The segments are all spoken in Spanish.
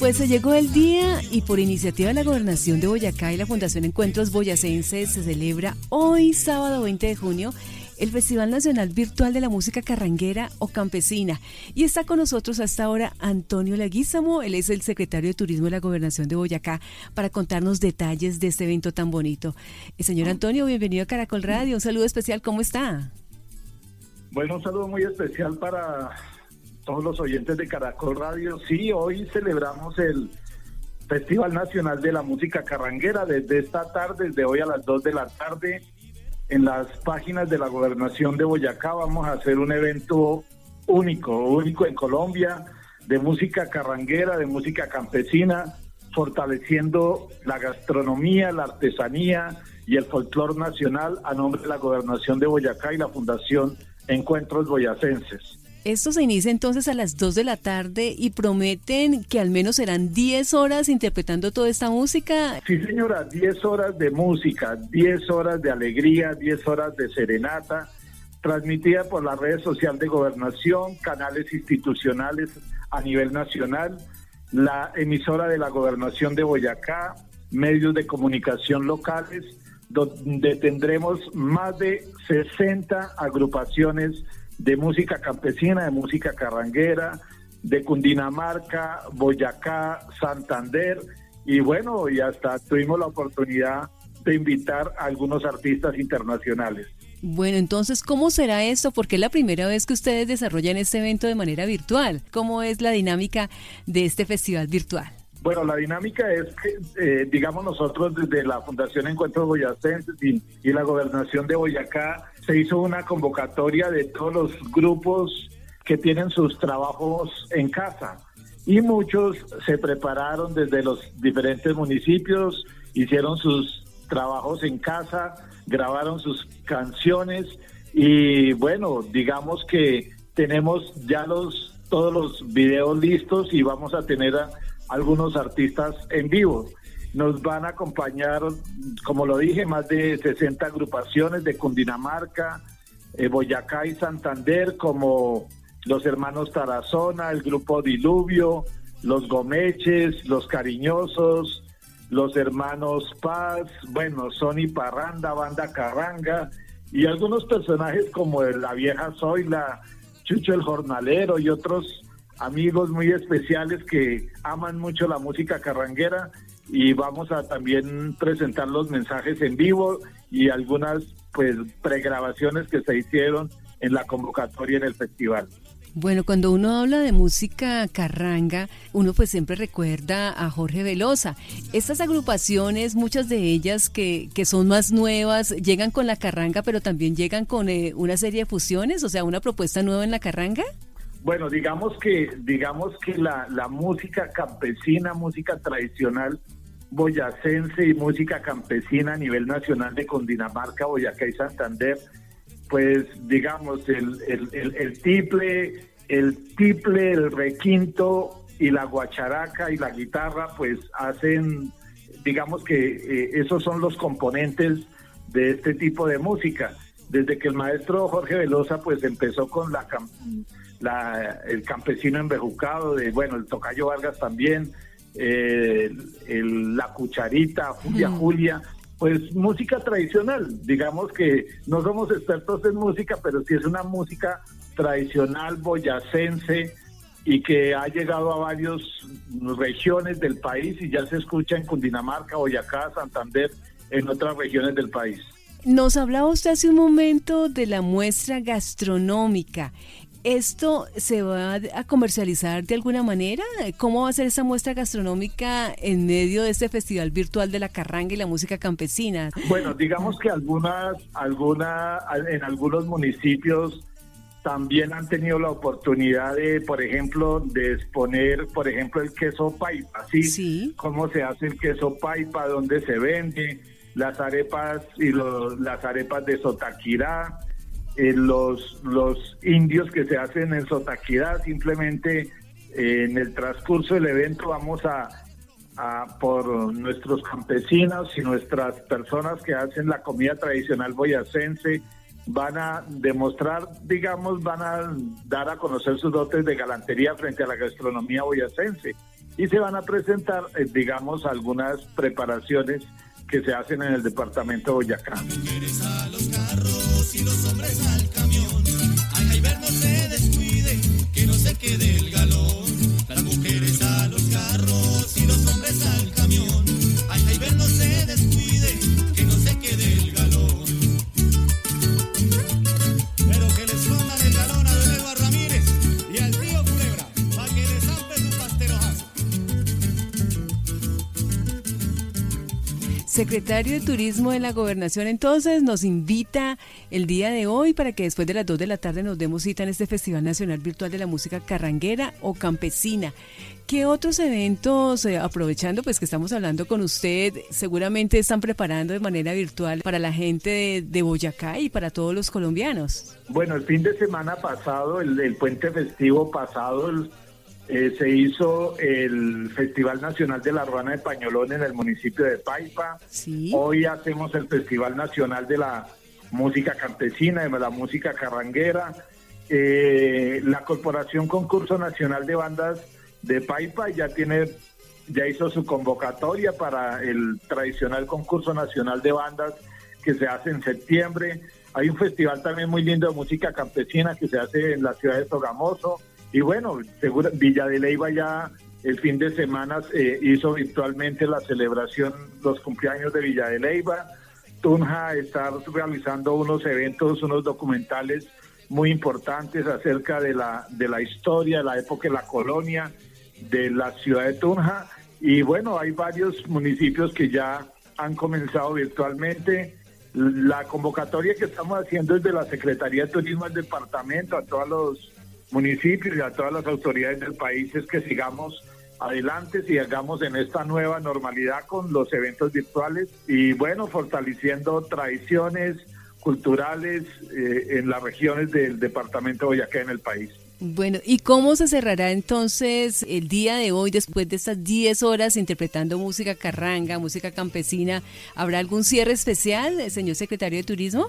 Pues se llegó el día y por iniciativa de la Gobernación de Boyacá y la Fundación Encuentros Boyacenses se celebra hoy sábado 20 de junio el Festival Nacional Virtual de la Música Carranguera o Campesina. Y está con nosotros hasta ahora Antonio Laguízamo, él es el secretario de Turismo de la Gobernación de Boyacá, para contarnos detalles de este evento tan bonito. Eh, señor Antonio, bienvenido a Caracol Radio, un saludo especial, ¿cómo está? Bueno, un saludo muy especial para todos los oyentes de Caracol Radio. Sí, hoy celebramos el Festival Nacional de la Música Carranguera desde esta tarde, desde hoy a las 2 de la tarde en las páginas de la gobernación de Boyacá vamos a hacer un evento único, único en Colombia, de música carranguera, de música campesina, fortaleciendo la gastronomía, la artesanía y el folclor nacional a nombre de la gobernación de Boyacá y la Fundación Encuentros Boyacenses. Esto se inicia entonces a las 2 de la tarde y prometen que al menos serán 10 horas interpretando toda esta música. Sí, señora, 10 horas de música, 10 horas de alegría, 10 horas de serenata, transmitida por las redes sociales de gobernación, canales institucionales a nivel nacional, la emisora de la gobernación de Boyacá, medios de comunicación locales, donde tendremos más de 60 agrupaciones de música campesina, de música carranguera, de Cundinamarca, Boyacá, Santander y bueno, y hasta tuvimos la oportunidad de invitar a algunos artistas internacionales. Bueno, entonces, ¿cómo será esto? Porque es la primera vez que ustedes desarrollan este evento de manera virtual. ¿Cómo es la dinámica de este festival virtual? Bueno, la dinámica es que, eh, digamos, nosotros desde la Fundación Encuentros Boyacenses y, y, la Gobernación de Boyacá se hizo una convocatoria de todos los grupos que tienen sus trabajos en casa y muchos se prepararon desde los diferentes municipios, hicieron sus trabajos en casa, grabaron sus canciones y bueno, digamos que tenemos ya los todos los videos listos y vamos a tener a, algunos artistas en vivo. Nos van a acompañar, como lo dije, más de 60 agrupaciones de Cundinamarca, eh, Boyacá y Santander, como los hermanos Tarazona, el grupo Diluvio, los Gomeches, los Cariñosos, los hermanos Paz, bueno, Sony Parranda, Banda Carranga, y algunos personajes como la vieja Zoila, Chucho el Jornalero y otros amigos muy especiales que aman mucho la música carranguera y vamos a también presentar los mensajes en vivo y algunas pues pregrabaciones que se hicieron en la convocatoria en el festival. Bueno, cuando uno habla de música carranga, uno pues siempre recuerda a Jorge Velosa. Estas agrupaciones, muchas de ellas que, que son más nuevas, llegan con la carranga, pero también llegan con eh, una serie de fusiones, o sea, una propuesta nueva en la carranga. Bueno, digamos que, digamos que la, la música campesina, música tradicional boyacense y música campesina a nivel nacional de Condinamarca, Boyacá y Santander, pues digamos el, el, el, tiple, el tiple, el requinto y la guacharaca y la guitarra, pues hacen, digamos que eh, esos son los componentes de este tipo de música. Desde que el maestro Jorge Velosa pues empezó con la la, el campesino embejucado, de, bueno, el tocayo Vargas también, eh, el, la cucharita, Julia Julia, pues música tradicional, digamos que no somos expertos en música, pero sí es una música tradicional boyacense y que ha llegado a varias regiones del país y ya se escucha en Cundinamarca, Boyacá, Santander, en otras regiones del país. Nos hablaba usted hace un momento de la muestra gastronómica. ¿Esto se va a comercializar de alguna manera? ¿Cómo va a ser esa muestra gastronómica en medio de este festival virtual de la carranga y la música campesina? Bueno, digamos que algunas, alguna, en algunos municipios también han tenido la oportunidad de, por ejemplo, de exponer, por ejemplo, el queso paipa, ¿sí? Sí. Cómo se hace el queso paipa, dónde se vende, las arepas y los, las arepas de Sotaquirá eh, los, los indios que se hacen en Sotaquidad, simplemente eh, en el transcurso del evento vamos a, por nuestros campesinos y nuestras personas que hacen la comida tradicional boyacense, van a demostrar, digamos, van a dar a conocer sus dotes de galantería frente a la gastronomía boyacense. y se van a presentar, eh, digamos, algunas preparaciones que se hacen en el departamento de Boyacá. Secretario de Turismo de la Gobernación, entonces nos invita el día de hoy para que después de las 2 de la tarde nos demos cita en este Festival Nacional Virtual de la Música Carranguera o Campesina. ¿Qué otros eventos, eh, aprovechando pues que estamos hablando con usted, seguramente están preparando de manera virtual para la gente de, Boyacá y para todos los colombianos? Bueno, el fin de semana pasado, el, puente festivo pasado, eh, se hizo el Festival Nacional de la Ruana de Pañolón en el municipio de Paipa. Hoy hacemos el Festival Nacional de la Música Campesina, de la Música Carranguera. Eh, la Corporación Concurso Nacional de Bandas de Paipa ya tiene ya hizo su convocatoria para el tradicional concurso nacional de bandas que se hace en septiembre. Hay un festival también muy lindo de música campesina que se hace en la ciudad de Sogamoso. Y bueno, seguro, Villa de Leyva ya el fin de semana eh, hizo virtualmente la celebración, los cumpleaños de Villa de Leyva. Tunja está realizando unos eventos, unos documentales muy importantes acerca de la, de la historia, de la época de la colonia, de la ciudad de Tunja. Y bueno, hay varios municipios que ya han comenzado virtualmente. La convocatoria que estamos haciendo es de la Secretaría de Turismo del departamento a todos los municipios y a todas las autoridades del país es que sigamos adelante, sigamos en esta nueva normalidad con los eventos virtuales y bueno, fortaleciendo tradiciones culturales eh, en las regiones del departamento de Boyacá en el país. Bueno, ¿y cómo se cerrará entonces el día de hoy después de estas 10 horas interpretando música carranga, música campesina? ¿Habrá algún cierre especial, señor secretario de Turismo?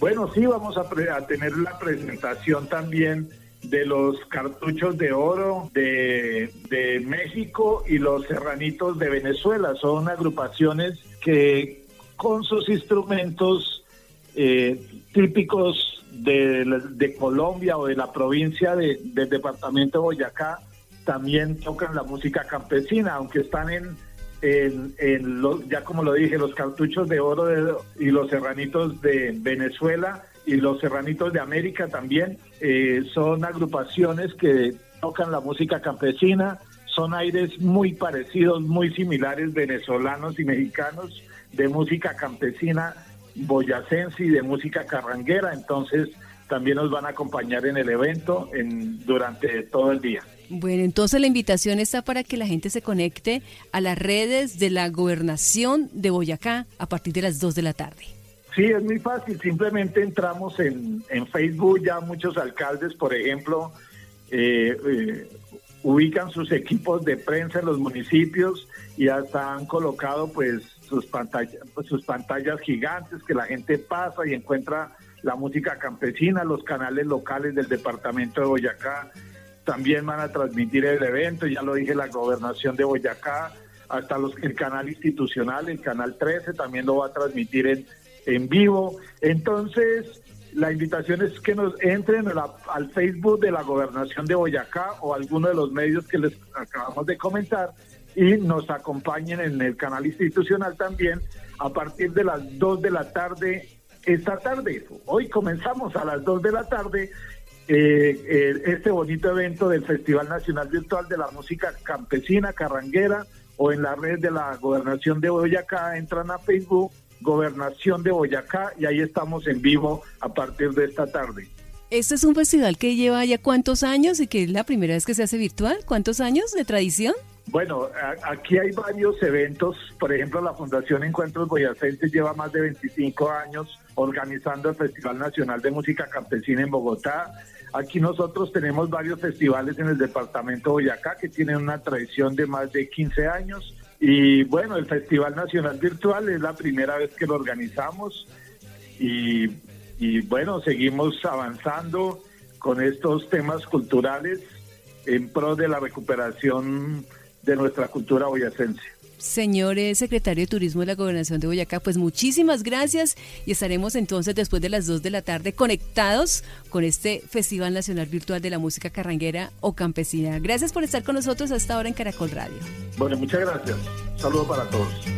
Bueno, sí, vamos a, tener la presentación también de los cartuchos de oro de, México y los serranitos de Venezuela. Son agrupaciones que con sus instrumentos eh, típicos de, Colombia o de la provincia de, del departamento de Boyacá también tocan la música campesina, aunque están en, en, ya como lo dije, los cartuchos de oro y los serranitos de Venezuela y los serranitos de América también eh, son agrupaciones que tocan la música campesina, son aires muy parecidos, muy similares venezolanos y mexicanos de música campesina boyacense y de música carranguera, entonces también nos van a acompañar en el evento en, durante todo el día. Bueno, entonces la invitación está para que la gente se conecte a las redes de la gobernación de Boyacá a partir de las 2 de la tarde. Sí, es muy fácil, simplemente entramos en, en Facebook, ya muchos alcaldes, por ejemplo, eh, eh, ubican sus equipos de prensa en los municipios y hasta han colocado pues sus pantallas, sus pantallas gigantes que la gente pasa y encuentra la música campesina, los canales locales del departamento de Boyacá. También van a transmitir el evento, ya lo dije, la gobernación de Boyacá, hasta los, el canal institucional, el canal 13 también lo va a transmitir en, en vivo. Entonces, la invitación es que nos entren al Facebook de la gobernación de Boyacá o alguno de los medios que les acabamos de comentar y nos acompañen en el canal institucional también a partir de las 2 de la tarde esta tarde. Hoy comenzamos a las 2 de la tarde eh, este bonito evento del Festival Nacional Virtual de la Música Campesina, Carranguera o en la red de la Gobernación de Boyacá. Entran a Facebook, Gobernación de Boyacá y ahí estamos en vivo a partir de esta tarde. Este es un festival que lleva ya cuántos años y que es la primera vez que se hace virtual. ¿Cuántos años de tradición? Bueno, aquí hay varios eventos. Por ejemplo, la Fundación Encuentros Boyacenses lleva más de 25 años organizando el Festival Nacional de Música Campesina en Bogotá. Aquí nosotros tenemos varios festivales en el departamento de Boyacá que tienen una tradición de más de 15 años. Y bueno, el Festival Nacional Virtual es la primera vez que lo organizamos. Y, bueno, seguimos avanzando con estos temas culturales en pro de la recuperación de nuestra cultura boyacense. Señor secretario de Turismo de la Gobernación de Boyacá, pues muchísimas gracias y estaremos entonces después de las 2 de la tarde conectados con este Festival Nacional Virtual de la Música Carranguera o Campesina. Gracias por estar con nosotros hasta ahora en Caracol Radio. Bueno, muchas gracias. Saludos para todos.